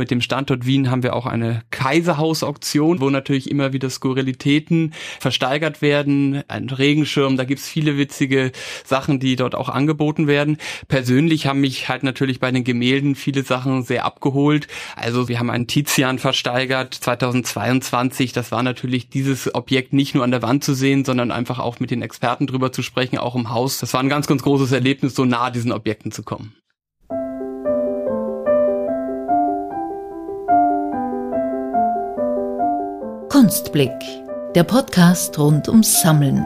Mit dem Standort Wien haben wir auch eine Kaiserhaus-Auktion, wo natürlich immer wieder Skurrilitäten versteigert werden. Ein Regenschirm, da gibt's viele witzige Sachen, die dort auch angeboten werden. Persönlich haben mich halt natürlich bei den Gemälden viele Sachen sehr abgeholt. Also wir haben einen Tizian versteigert 2022. Das war natürlich dieses Objekt nicht nur an der Wand zu sehen, sondern einfach auch mit den Experten drüber zu sprechen, auch im Haus. Das war ein ganz, ganz großes Erlebnis, so nah diesen Objekten zu kommen. Kunstblick, der Podcast rund ums Sammeln.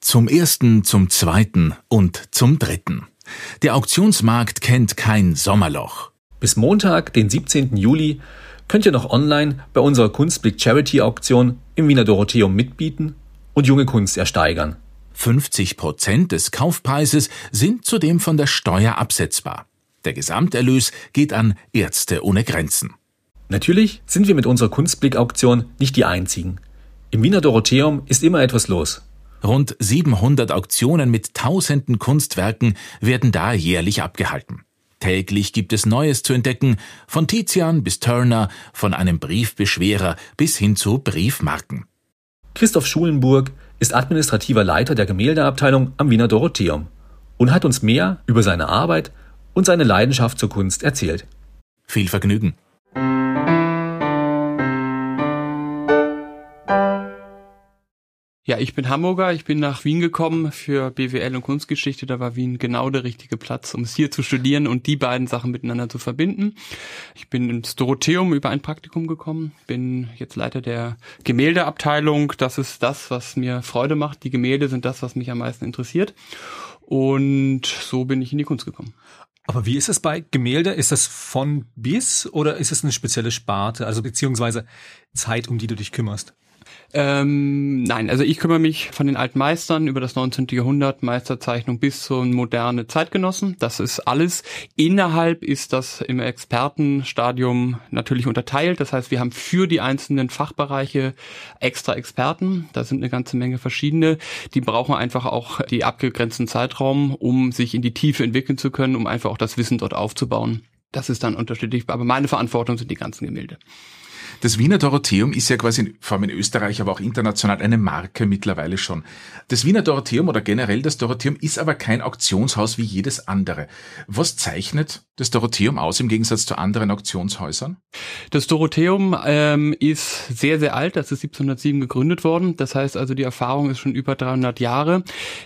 Zum ersten, zum zweiten und zum dritten. Der Auktionsmarkt kennt kein Sommerloch. Bis Montag, den 17. Juli, könnt ihr noch online bei unserer Kunstblick Charity Auktion im Wiener Dorotheum mitbieten und junge Kunst ersteigern. 50 Prozent des Kaufpreises sind zudem von der Steuer absetzbar. Der Gesamterlös geht an Ärzte ohne Grenzen. Natürlich sind wir mit unserer Kunstblick-Auktion nicht die einzigen. Im Wiener Dorotheum ist immer etwas los. Rund 700 Auktionen mit tausenden Kunstwerken werden da jährlich abgehalten. Täglich gibt es Neues zu entdecken, von Tizian bis Turner, von einem Briefbeschwerer bis hin zu Briefmarken. Christoph Schulenburg ist administrativer Leiter der Gemäldeabteilung am Wiener Dorotheum und hat uns mehr über seine Arbeit und seine Leidenschaft zur Kunst erzählt. Viel Vergnügen. Ja, ich bin Hamburger. Ich bin nach Wien gekommen für BWL und Kunstgeschichte. Da war Wien genau der richtige Platz, um es hier zu studieren und die beiden Sachen miteinander zu verbinden. Ich bin ins Dorotheum über ein Praktikum gekommen, bin jetzt Leiter der Gemäldeabteilung. Das ist das, was mir Freude macht. Die Gemälde sind das, was mich am meisten interessiert. Und so bin ich in die Kunst gekommen. Aber wie ist es bei Gemälde? Ist das von bis oder ist es eine spezielle Sparte, also beziehungsweise Zeit, um die du dich kümmerst? Ähm, nein, also ich kümmere mich von den alten Meistern über das 19. Jahrhundert, Meisterzeichnung bis zu moderne Zeitgenossen. Das ist alles. Innerhalb ist das im Expertenstadium natürlich unterteilt. Das heißt, wir haben für die einzelnen Fachbereiche extra Experten. Da sind eine ganze Menge verschiedene. Die brauchen einfach auch die abgegrenzten Zeitraum, um sich in die Tiefe entwickeln zu können, um einfach auch das Wissen dort aufzubauen. Das ist dann unterschiedlich. Aber meine Verantwortung sind die ganzen Gemälde. Das Wiener Dorotheum ist ja quasi, vor allem in Österreich, aber auch international eine Marke mittlerweile schon. Das Wiener Dorotheum oder generell das Dorotheum ist aber kein Auktionshaus wie jedes andere. Was zeichnet das Dorotheum aus im Gegensatz zu anderen Auktionshäusern? Das Dorotheum ähm, ist sehr, sehr alt. Das ist 1707 gegründet worden. Das heißt also, die Erfahrung ist schon über 300 Jahre.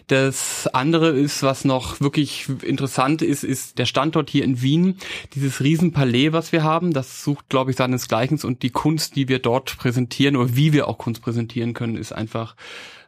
Das andere ist, was noch wirklich interessant ist, ist der Standort hier in Wien. Dieses Riesenpalais, was wir haben, das sucht, glaube ich, seinesgleichen und die Kunst, die wir dort präsentieren oder wie wir auch Kunst präsentieren können, ist einfach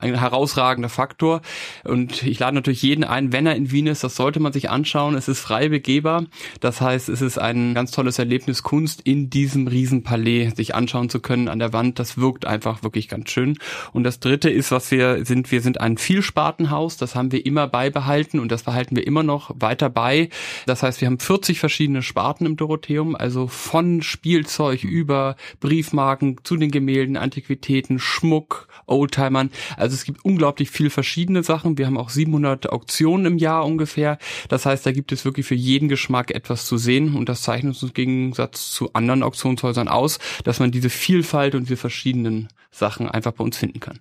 ein herausragender Faktor. Und ich lade natürlich jeden ein, wenn er in Wien ist, das sollte man sich anschauen. Es ist frei begehbar. Das heißt, es ist ein ganz tolles Erlebnis, Kunst in diesem Riesenpalais sich anschauen zu können an der Wand. Das wirkt einfach wirklich ganz schön. Und das dritte ist, was wir sind, wir sind ein Vielspartenhaus. Das haben wir immer beibehalten und das behalten wir immer noch weiter bei. Das heißt, wir haben 40 verschiedene Sparten im Dorotheum, also von Spielzeug über Briefmarken zu den Gemälden, Antiquitäten, Schmuck, Oldtimern. Also es gibt unglaublich viel verschiedene Sachen. Wir haben auch 700 Auktionen im Jahr ungefähr. Das heißt, da gibt es wirklich für jeden Geschmack etwas zu sehen und das zeichnet uns im Gegensatz zu anderen Auktionshäusern aus, dass man diese Vielfalt und diese verschiedenen Sachen einfach bei uns finden kann.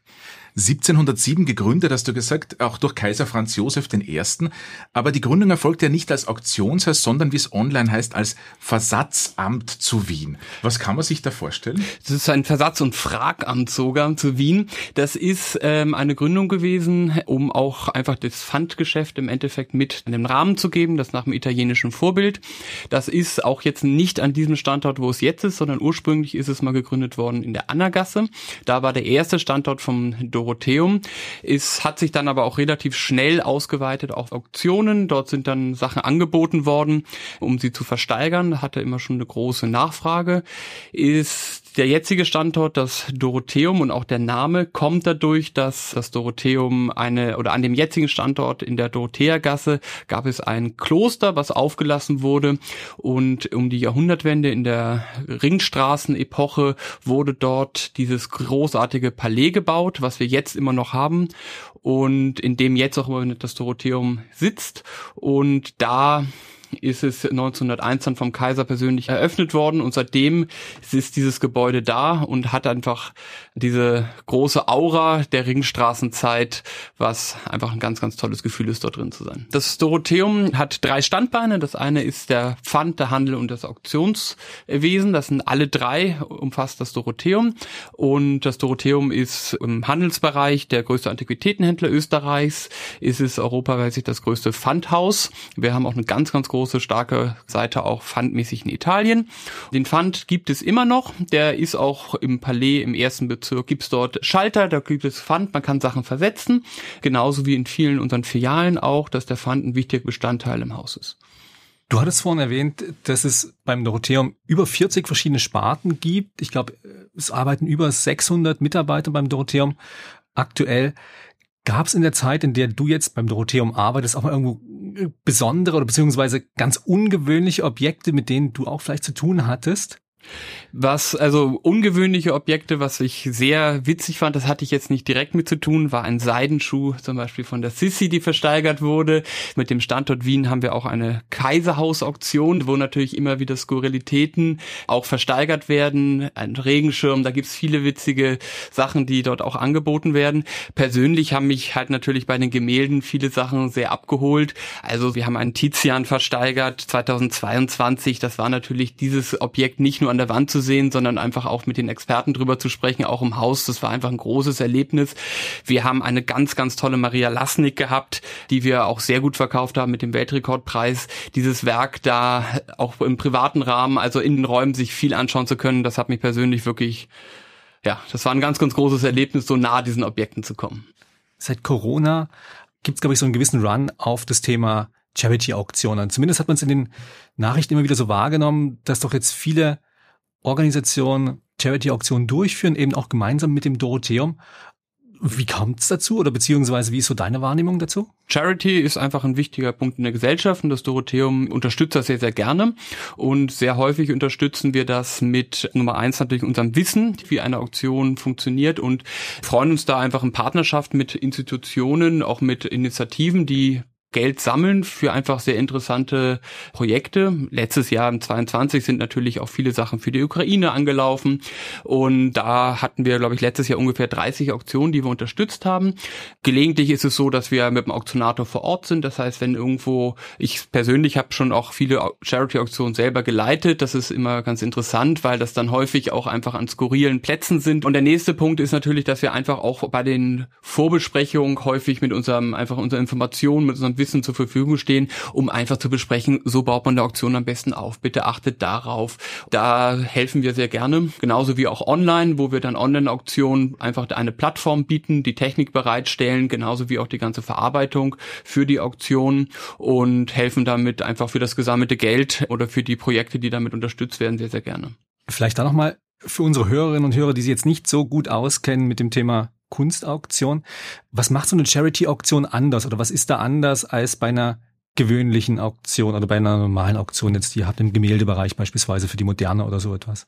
1707 gegründet, hast du gesagt, auch durch Kaiser Franz Josef I. Aber die Gründung erfolgte ja nicht als Auktionshaus, sondern wie es online heißt, als Versatzamt zu Wien. Was kann man sich da vorstellen? Das ist ein Versatz- und Fragamt sogar zu Wien. Das ist ähm, eine Gründung gewesen, um auch einfach das Pfandgeschäft im Endeffekt mit in den Rahmen zu geben, das nach dem italienischen Vorbild. Das ist auch jetzt nicht an diesem Standort, wo es jetzt ist, sondern ursprünglich ist es mal gegründet worden in der Annagasse. Da war der erste Standort vom Dorotheum. Es hat sich dann aber auch relativ schnell ausgeweitet auf Auktionen. Dort sind dann Sachen angeboten worden, um sie zu versteigern. Hatte immer schon eine große Nachfrage. Ist der jetzige Standort, das Dorotheum und auch der Name kommt dadurch, dass das Dorotheum eine oder an dem jetzigen Standort in der Dorotheergasse gab es ein Kloster, was aufgelassen wurde. Und um die Jahrhundertwende in der Ringstraßenepoche wurde dort dieses großartige Palais gebaut, was wir jetzt immer noch haben und in dem jetzt auch immer das Dorotheum sitzt. Und da ist es 1901 dann vom Kaiser persönlich eröffnet worden und seitdem ist dieses Gebäude da und hat einfach diese große Aura der Ringstraßenzeit, was einfach ein ganz, ganz tolles Gefühl ist, dort drin zu sein. Das Dorotheum hat drei Standbeine. Das eine ist der Pfand, der Handel und das Auktionswesen. Das sind alle drei, umfasst das Dorotheum. Und das Dorotheum ist im Handelsbereich der größte Antiquitätenhändler Österreichs. Ist es europaweit das größte Pfandhaus. Wir haben auch eine ganz, ganz große große, starke Seite auch pfandmäßig in Italien. Den Pfand gibt es immer noch. Der ist auch im Palais im ersten Bezirk. Gibt es dort Schalter, da gibt es Pfand, man kann Sachen versetzen. Genauso wie in vielen unseren Filialen auch, dass der Pfand ein wichtiger Bestandteil im Haus ist. Du hattest vorhin erwähnt, dass es beim Dorotheum über 40 verschiedene Sparten gibt. Ich glaube, es arbeiten über 600 Mitarbeiter beim Dorotheum aktuell. Gab es in der Zeit, in der du jetzt beim Dorotheum arbeitest, auch mal irgendwo besondere oder beziehungsweise ganz ungewöhnliche Objekte, mit denen du auch vielleicht zu tun hattest? Was, also ungewöhnliche Objekte, was ich sehr witzig fand, das hatte ich jetzt nicht direkt mit zu tun, war ein Seidenschuh zum Beispiel von der Sissi, die versteigert wurde. Mit dem Standort Wien haben wir auch eine Kaiserhaus-Auktion, wo natürlich immer wieder Skurrilitäten auch versteigert werden. Ein Regenschirm, da gibt's viele witzige Sachen, die dort auch angeboten werden. Persönlich haben mich halt natürlich bei den Gemälden viele Sachen sehr abgeholt. Also wir haben einen Tizian versteigert 2022. Das war natürlich dieses Objekt nicht nur an der Wand zu sehen, sondern einfach auch mit den Experten drüber zu sprechen, auch im Haus. Das war einfach ein großes Erlebnis. Wir haben eine ganz, ganz tolle Maria Lasnik gehabt, die wir auch sehr gut verkauft haben mit dem Weltrekordpreis. Dieses Werk da auch im privaten Rahmen, also in den Räumen sich viel anschauen zu können, das hat mich persönlich wirklich, ja, das war ein ganz, ganz großes Erlebnis, so nah diesen Objekten zu kommen. Seit Corona gibt es, glaube ich, so einen gewissen Run auf das Thema Charity-Auktionen. Zumindest hat man es in den Nachrichten immer wieder so wahrgenommen, dass doch jetzt viele Organisationen Charity-Auktionen durchführen, eben auch gemeinsam mit dem Dorotheum. Wie kommt es dazu oder beziehungsweise wie ist so deine Wahrnehmung dazu? Charity ist einfach ein wichtiger Punkt in der Gesellschaft und das Dorotheum unterstützt das sehr, sehr gerne. Und sehr häufig unterstützen wir das mit Nummer eins natürlich unserem Wissen, wie eine Auktion funktioniert und freuen uns da einfach in Partnerschaft mit Institutionen, auch mit Initiativen, die Geld sammeln für einfach sehr interessante Projekte. Letztes Jahr im 22 sind natürlich auch viele Sachen für die Ukraine angelaufen und da hatten wir, glaube ich, letztes Jahr ungefähr 30 Auktionen, die wir unterstützt haben. Gelegentlich ist es so, dass wir mit dem Auktionator vor Ort sind. Das heißt, wenn irgendwo, ich persönlich habe schon auch viele Charity-Auktionen selber geleitet. Das ist immer ganz interessant, weil das dann häufig auch einfach an skurrilen Plätzen sind. Und der nächste Punkt ist natürlich, dass wir einfach auch bei den Vorbesprechungen häufig mit unserem, einfach unserer Information, mit unserem Wissen zur Verfügung stehen, um einfach zu besprechen, so baut man eine Auktion am besten auf. Bitte achtet darauf. Da helfen wir sehr gerne. Genauso wie auch online, wo wir dann Online-Auktionen einfach eine Plattform bieten, die Technik bereitstellen, genauso wie auch die ganze Verarbeitung für die Auktion und helfen damit einfach für das gesammelte Geld oder für die Projekte, die damit unterstützt werden, sehr, sehr gerne. Vielleicht da nochmal für unsere Hörerinnen und Hörer, die sich jetzt nicht so gut auskennen mit dem Thema Kunstauktion. Was macht so eine Charity-Auktion anders oder was ist da anders als bei einer gewöhnlichen Auktion oder bei einer normalen Auktion jetzt, die ihr habt im Gemäldebereich beispielsweise für die Moderne oder so etwas?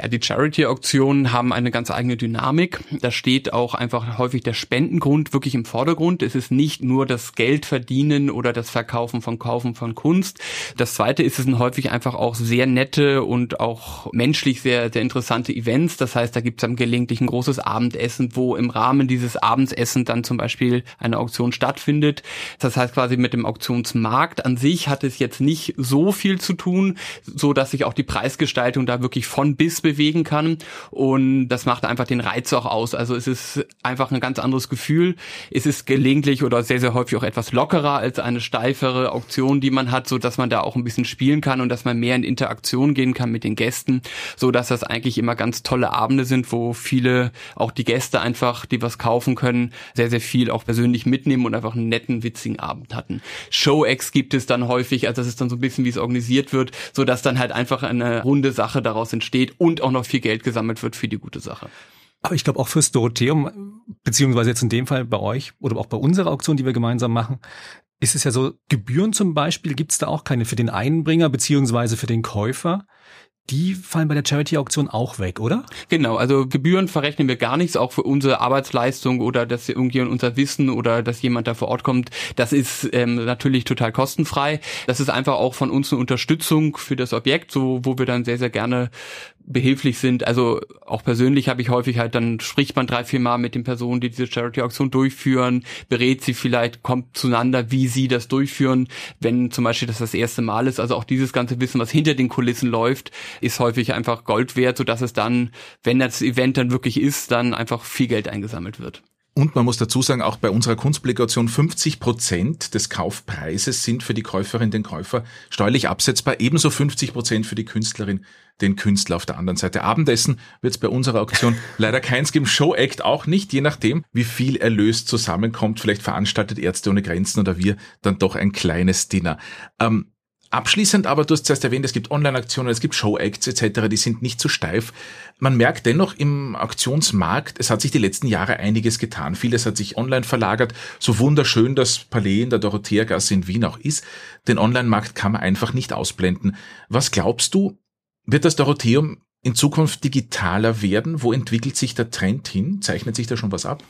Ja, die Charity-Auktionen haben eine ganz eigene Dynamik. Da steht auch einfach häufig der Spendengrund wirklich im Vordergrund. Es ist nicht nur das Geld verdienen oder das Verkaufen von Kaufen von Kunst. Das zweite ist, es sind häufig einfach auch sehr nette und auch menschlich sehr, sehr interessante Events. Das heißt, da gibt es dann gelegentlich ein großes Abendessen, wo im Rahmen dieses Abendessen dann zum Beispiel eine Auktion stattfindet. Das heißt quasi mit dem Auktions Markt an sich hat es jetzt nicht so viel zu tun, so dass sich auch die Preisgestaltung da wirklich von bis bewegen kann. Und das macht einfach den Reiz auch aus. Also es ist einfach ein ganz anderes Gefühl. Es ist gelegentlich oder sehr, sehr häufig auch etwas lockerer als eine steifere Auktion, die man hat, so dass man da auch ein bisschen spielen kann und dass man mehr in Interaktion gehen kann mit den Gästen, so dass das eigentlich immer ganz tolle Abende sind, wo viele, auch die Gäste einfach, die was kaufen können, sehr, sehr viel auch persönlich mitnehmen und einfach einen netten, witzigen Abend hatten. Show Show-Acts gibt es dann häufig, also das ist dann so ein bisschen, wie es organisiert wird, so dass dann halt einfach eine runde Sache daraus entsteht und auch noch viel Geld gesammelt wird für die gute Sache. Aber ich glaube auch fürs Dorotheum, beziehungsweise jetzt in dem Fall bei euch oder auch bei unserer Auktion, die wir gemeinsam machen, ist es ja so, Gebühren zum Beispiel gibt es da auch keine für den Einbringer beziehungsweise für den Käufer. Die fallen bei der Charity-Auktion auch weg, oder? Genau, also Gebühren verrechnen wir gar nichts, auch für unsere Arbeitsleistung oder dass irgendjemand unser Wissen oder dass jemand da vor Ort kommt. Das ist ähm, natürlich total kostenfrei. Das ist einfach auch von uns eine Unterstützung für das Objekt, so wo wir dann sehr, sehr gerne behilflich sind. Also auch persönlich habe ich häufig halt, dann spricht man drei, vier Mal mit den Personen, die diese Charity-Auktion durchführen, berät sie vielleicht, kommt zueinander, wie sie das durchführen, wenn zum Beispiel das das erste Mal ist. Also auch dieses ganze Wissen, was hinter den Kulissen läuft, ist häufig einfach Gold wert, sodass es dann, wenn das Event dann wirklich ist, dann einfach viel Geld eingesammelt wird. Und man muss dazu sagen, auch bei unserer Kunstpublikation 50 Prozent des Kaufpreises sind für die Käuferin, den Käufer steuerlich absetzbar. Ebenso 50 Prozent für die Künstlerin, den Künstler auf der anderen Seite. Abendessen wird es bei unserer Auktion leider keins geben. Show-Act auch nicht, je nachdem, wie viel Erlös zusammenkommt. Vielleicht veranstaltet Ärzte ohne Grenzen oder wir dann doch ein kleines Dinner. Ähm, Abschließend aber, du hast zuerst erwähnt, es gibt Online-Aktionen, es gibt Show-Acts etc., die sind nicht zu steif. Man merkt dennoch im Auktionsmarkt, es hat sich die letzten Jahre einiges getan. Vieles hat sich online verlagert, so wunderschön das Palais in der Dorotheergasse in Wien auch ist. Den Online-Markt kann man einfach nicht ausblenden. Was glaubst du, wird das Dorotheum in Zukunft digitaler werden? Wo entwickelt sich der Trend hin? Zeichnet sich da schon was ab?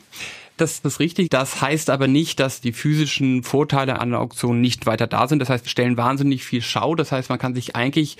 Das ist richtig. Das heißt aber nicht, dass die physischen Vorteile an der Auktion nicht weiter da sind. Das heißt, wir stellen wahnsinnig viel Schau. Das heißt, man kann sich eigentlich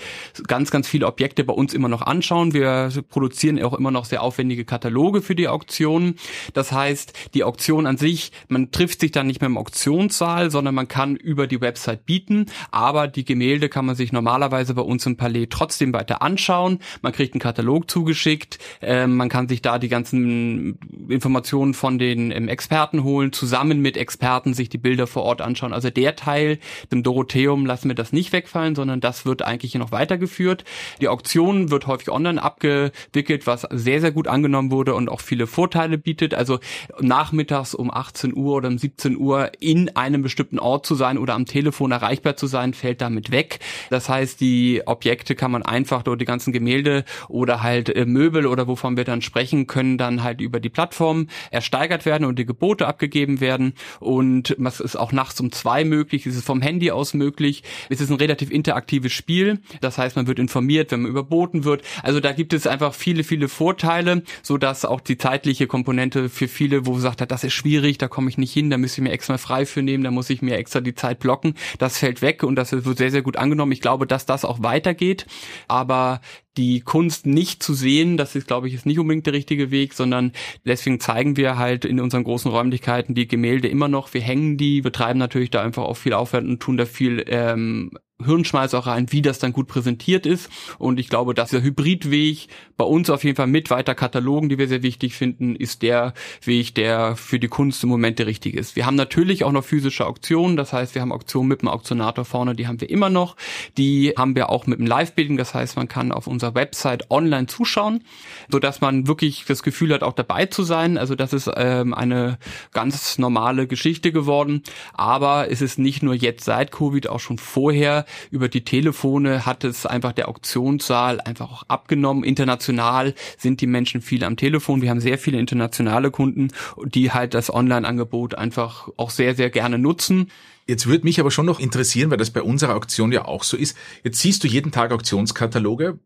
ganz, ganz viele Objekte bei uns immer noch anschauen. Wir produzieren auch immer noch sehr aufwendige Kataloge für die Auktionen. Das heißt, die Auktion an sich, man trifft sich dann nicht mehr im Auktionssaal, sondern man kann über die Website bieten. Aber die Gemälde kann man sich normalerweise bei uns im Palais trotzdem weiter anschauen. Man kriegt einen Katalog zugeschickt. Ähm, man kann sich da die ganzen Informationen von den ähm, Experten holen, zusammen mit Experten sich die Bilder vor Ort anschauen. Also der Teil, dem Dorotheum lassen wir das nicht wegfallen, sondern das wird eigentlich noch weitergeführt. Die Auktion wird häufig online abgewickelt, was sehr, sehr gut angenommen wurde und auch viele Vorteile bietet. Also nachmittags um 18 Uhr oder um 17 Uhr in einem bestimmten Ort zu sein oder am Telefon erreichbar zu sein, fällt damit weg. Das heißt, die Objekte kann man einfach oder die ganzen Gemälde oder halt äh, Möbel oder wovon wir dann sprechen, können dann halt über die Plattform ersteigert werden werden und die Gebote abgegeben werden. Und was ist auch nachts um zwei möglich, ist vom Handy aus möglich. Es ist ein relativ interaktives Spiel. Das heißt, man wird informiert, wenn man überboten wird. Also da gibt es einfach viele, viele Vorteile, so dass auch die zeitliche Komponente für viele, wo sagt hat, das ist schwierig, da komme ich nicht hin, da müsste ich mir extra frei für nehmen, da muss ich mir extra die Zeit blocken. Das fällt weg und das wird sehr, sehr gut angenommen. Ich glaube, dass das auch weitergeht. Aber die Kunst nicht zu sehen, das ist, glaube ich, ist nicht unbedingt der richtige Weg, sondern deswegen zeigen wir halt in unseren großen Räumlichkeiten die Gemälde immer noch. Wir hängen die, wir treiben natürlich da einfach auch viel Aufwand und tun da viel ähm, Hirnschmalz auch rein, wie das dann gut präsentiert ist. Und ich glaube, dass der Hybridweg bei uns auf jeden Fall mit weiter Katalogen, die wir sehr wichtig finden, ist der Weg, der für die Kunst im Moment der richtige ist. Wir haben natürlich auch noch physische Auktionen, das heißt, wir haben Auktionen mit dem Auktionator vorne, die haben wir immer noch. Die haben wir auch mit dem Live-Bidding, das heißt, man kann auf unserer Website online zuschauen, so dass man wirklich das Gefühl hat, auch dabei zu sein. Also das ist ähm, eine ganz normale Geschichte geworden. Aber es ist nicht nur jetzt seit Covid, auch schon vorher über die Telefone hat es einfach der Auktionssaal einfach auch abgenommen. International sind die Menschen viel am Telefon. Wir haben sehr viele internationale Kunden, die halt das Online-Angebot einfach auch sehr, sehr gerne nutzen. Jetzt würde mich aber schon noch interessieren, weil das bei unserer Auktion ja auch so ist. Jetzt siehst du jeden Tag Auktionskataloge.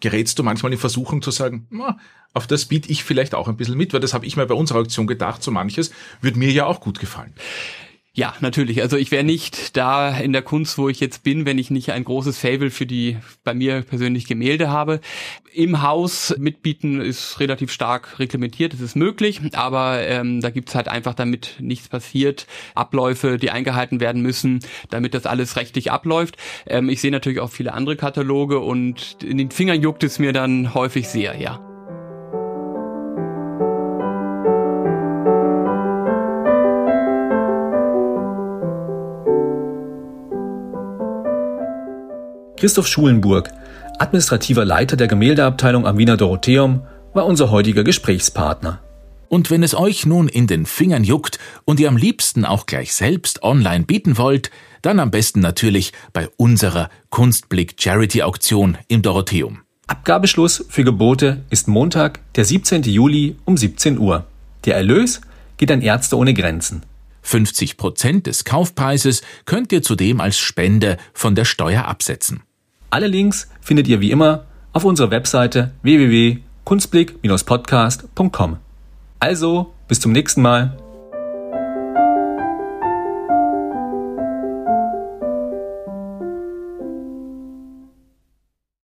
Gerätst du manchmal in Versuchung zu sagen, na, auf das biete ich vielleicht auch ein bisschen mit, weil das habe ich mir bei unserer Auktion gedacht, so manches würde mir ja auch gut gefallen. Ja, natürlich. Also ich wäre nicht da in der Kunst, wo ich jetzt bin, wenn ich nicht ein großes Fable für die bei mir persönlich Gemälde habe. Im Haus mitbieten ist relativ stark reglementiert, es ist möglich, aber ähm, da gibt's halt einfach, damit nichts passiert, Abläufe, die eingehalten werden müssen, damit das alles rechtlich abläuft. Ähm, ich sehe natürlich auch viele andere Kataloge und in den Fingern juckt es mir dann häufig sehr, ja. Christoph Schulenburg, administrativer Leiter der Gemäldeabteilung am Wiener Dorotheum, war unser heutiger Gesprächspartner. Und wenn es euch nun in den Fingern juckt und ihr am liebsten auch gleich selbst online bieten wollt, dann am besten natürlich bei unserer Kunstblick Charity Auktion im Dorotheum. Abgabeschluss für Gebote ist Montag, der 17. Juli um 17 Uhr. Der Erlös geht an Ärzte ohne Grenzen. 50 Prozent des Kaufpreises könnt ihr zudem als Spende von der Steuer absetzen. Alle Links findet ihr wie immer auf unserer Webseite www.kunstblick-podcast.com. Also, bis zum nächsten Mal.